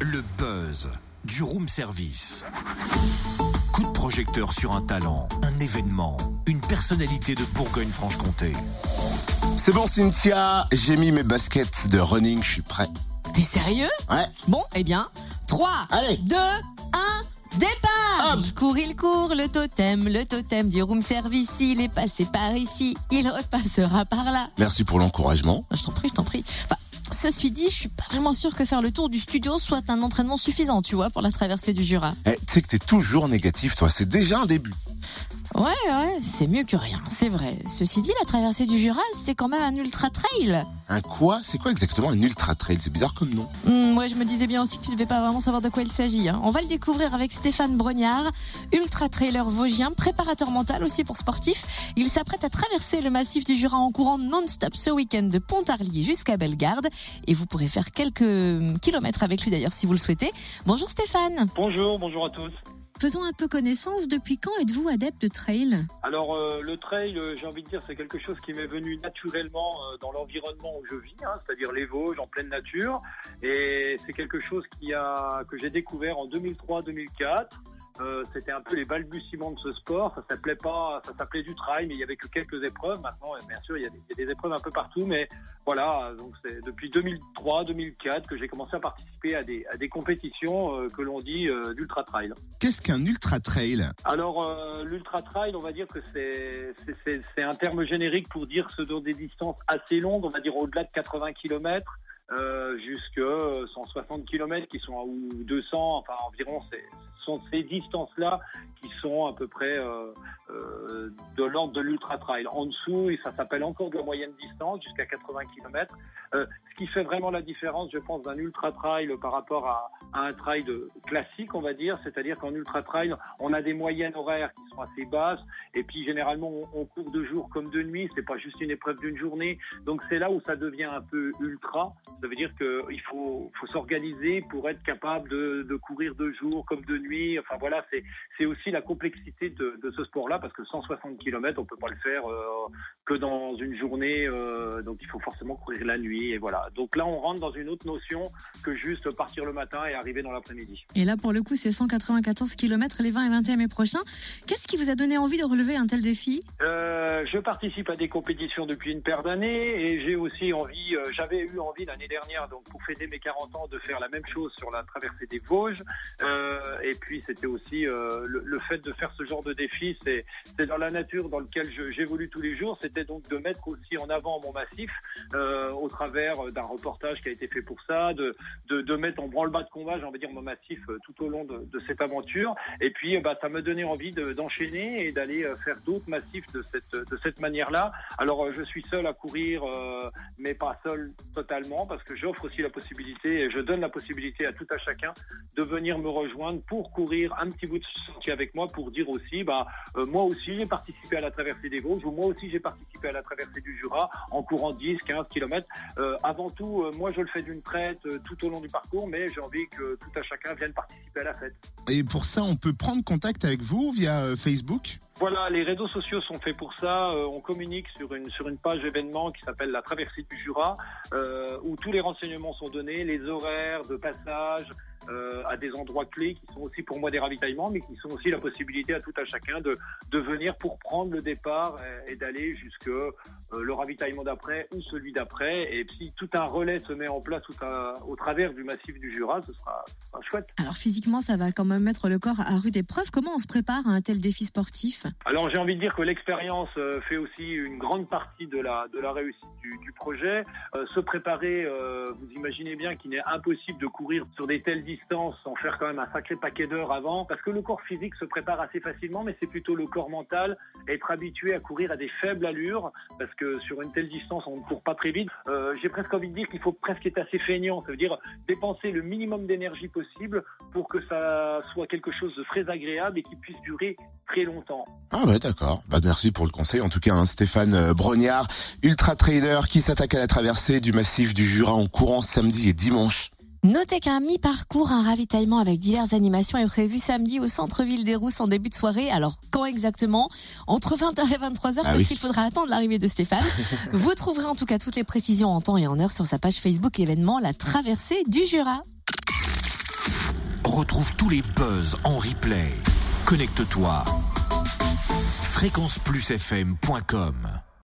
Le buzz du room service. Coup de projecteur sur un talent, un événement, une personnalité de Bourgogne-Franche-Comté. C'est bon Cynthia, j'ai mis mes baskets de running, je suis prêt. T'es sérieux? Ouais. Bon, eh bien, 3, Allez. 2, 1, départ Hop. Il court, il court, le totem, le totem du room service, il est passé par ici, il repassera par là. Merci pour l'encouragement. Je t'en prie, je t'en prie. Enfin, ceci dit, je suis pas vraiment sûr que faire le tour du studio soit un entraînement suffisant, tu vois, pour la traversée du Jura. Eh, tu sais que t'es toujours négatif, toi. C'est déjà un début. Ouais, ouais, c'est mieux que rien, c'est vrai. Ceci dit, la traversée du Jura, c'est quand même un ultra trail. Un quoi? C'est quoi exactement un ultra trail C'est bizarre comme nom. Hmm, ouais, je me disais bien aussi que tu devais pas vraiment savoir de quoi il s'agit. hein. On va le découvrir avec Stéphane Brognard, ultra trailer vosgien, préparateur mental aussi pour sportifs. Il s'apprête à traverser le massif du Jura en courant non-stop ce week-end de Pontarlier jusqu'à Bellegarde. Et vous pourrez faire quelques kilomètres avec lui d'ailleurs si vous le souhaitez. Bonjour Stéphane. Bonjour, bonjour à tous. Faisons un peu connaissance. Depuis quand êtes-vous adepte de trail Alors euh, le trail, euh, j'ai envie de dire, c'est quelque chose qui m'est venu naturellement euh, dans l'environnement où je vis, hein, c'est-à-dire les Vosges, en pleine nature, et c'est quelque chose qui a que j'ai découvert en 2003-2004. Euh, c'était un peu les balbutiements de ce sport. Ça s'appelait pas, ça s'appelait du trail, mais il y avait que quelques épreuves. Maintenant, bien sûr, il y a des, il y a des épreuves un peu partout, mais voilà. Donc c'est depuis 2003-2004 que j'ai commencé à participer à des, à des compétitions euh, que l'on dit euh, d'ultra trail. Qu'est-ce qu'un ultra trail? Alors, euh, l'ultra trail, on va dire que c'est un terme générique pour dire ce sont des distances assez longues, on va dire au-delà de 80 km, euh, jusque 160 km qui sont ou 200, enfin environ, c'est- ce sont ces distances-là qui sont à peu près euh, euh, de l'ordre de l'ultra trail. En dessous, et ça s'appelle encore de la moyenne distance, jusqu'à 80 km. Euh, ce qui fait vraiment la différence, je pense, d'un ultra trail par rapport à, à un trail de, classique, on va dire, c'est-à-dire qu'en ultra trail, on a des moyennes horaires qui sont assez basses, et puis généralement on, on court de jour comme de nuit, c'est pas juste une épreuve d'une journée, donc c'est là où ça devient un peu ultra. Ça veut dire qu'il faut, faut s'organiser pour être capable de, de courir de jour comme de nuit. Enfin voilà, c'est aussi la complexité de, de ce sport-là, parce que 160 km, on peut pas le faire euh, que dans une journée, euh, donc il faut forcément courir la nuit, et voilà. Donc là, on rentre dans une autre notion que juste partir le matin et arriver dans l'après-midi. Et là, pour le coup, c'est 194 km les 20 et 21 mai prochains. Qu'est-ce qui vous a donné envie de relever un tel défi? Euh, je participe à des compétitions depuis une paire d'années et j'ai aussi envie, euh, j'avais eu envie l'année dernière, donc pour fêter mes 40 ans, de faire la même chose sur la traversée des Vosges. Et puis c'était aussi le, le fait de faire ce genre de défi, c'est dans la nature dans lequel je- j'évolue tous les jours. C'était donc de mettre aussi en avant mon massif euh, au travers d'un reportage qui a été fait pour ça, de, de, mettre en branle-bas de combat, j'ai envie de dire mon massif euh, tout au long de, cette aventure. Et puis, euh, bah, ça m'a donné envie de- d'enchaîner et d'aller faire d'autres massifs de cette, de cette manière-là. Alors, je suis seul à courir, mais pas seul totalement, parce que j'offre aussi la possibilité, et je donne la possibilité à tout à chacun de venir me rejoindre pour courir un petit bout de sentier avec moi, pour dire aussi, bah, moi aussi, j'ai participé à la traversée des Vosges, ou moi aussi, j'ai participé à la traversée du Jura en courant 10, 15 kilomètres. Euh, avant tout, euh, moi, je le fais d'une traite euh, tout au long du parcours, mais j'ai envie que tout à chacun vienne participer à la fête. Et pour ça, on peut prendre contact avec vous via euh, Facebook? Voilà, les réseaux sociaux sont faits pour ça. Euh, on communique sur une sur une page événement qui s'appelle la traversée du Jura, euh, où tous les renseignements sont donnés, les horaires de passage. euh, à des endroits clés qui sont aussi pour moi des ravitaillements, mais qui sont aussi la possibilité à tout à chacun de, de venir pour prendre le départ et, et d'aller jusque le ravitaillement d'après ou celui d'après. Et si tout un relais se met en place tout au travers du massif du Jura, ce sera, ce sera chouette. Alors physiquement, ça va quand même mettre le corps à rude épreuve. Comment on se prépare à un tel défi sportif? Alors j'ai envie de dire que l'expérience euh, fait aussi une grande partie de la, de la réussite du, du projet. Euh, se préparer, euh, vous imaginez bien qu'il est impossible de courir sur des telles distances sans faire quand même un sacré paquet d'heures avant, parce que le corps physique se prépare assez facilement, mais c'est plutôt le corps mental, être habitué à courir à des faibles allures, parce que sur une telle distance, on ne court pas très vite. Euh, j'ai presque envie de dire qu'il faut presque être assez feignant, ça veut dire dépenser le minimum d'énergie possible pour que ça soit quelque chose de très agréable et qui puisse durer très longtemps. Ah ouais, d'accord. Bah merci pour le conseil. En tout cas, hein, Stéphane euh, Brognard, ultra trader qui s'attaque à la traversée du massif du Jura en courant samedi et dimanche. Notez qu'un mi-parcours, un ravitaillement avec diverses animations est prévu samedi au centre-ville des Rousses en début de soirée. Alors, quand exactement? Entre 20h et 23h, Ah parce oui. qu'il faudra attendre l'arrivée de Stéphane. Vous trouverez en tout cas toutes les précisions en temps et en heure sur sa page Facebook événement La Traversée du Jura. Retrouve tous les buzz en replay. Connecte-toi. fréquenceplusfm.com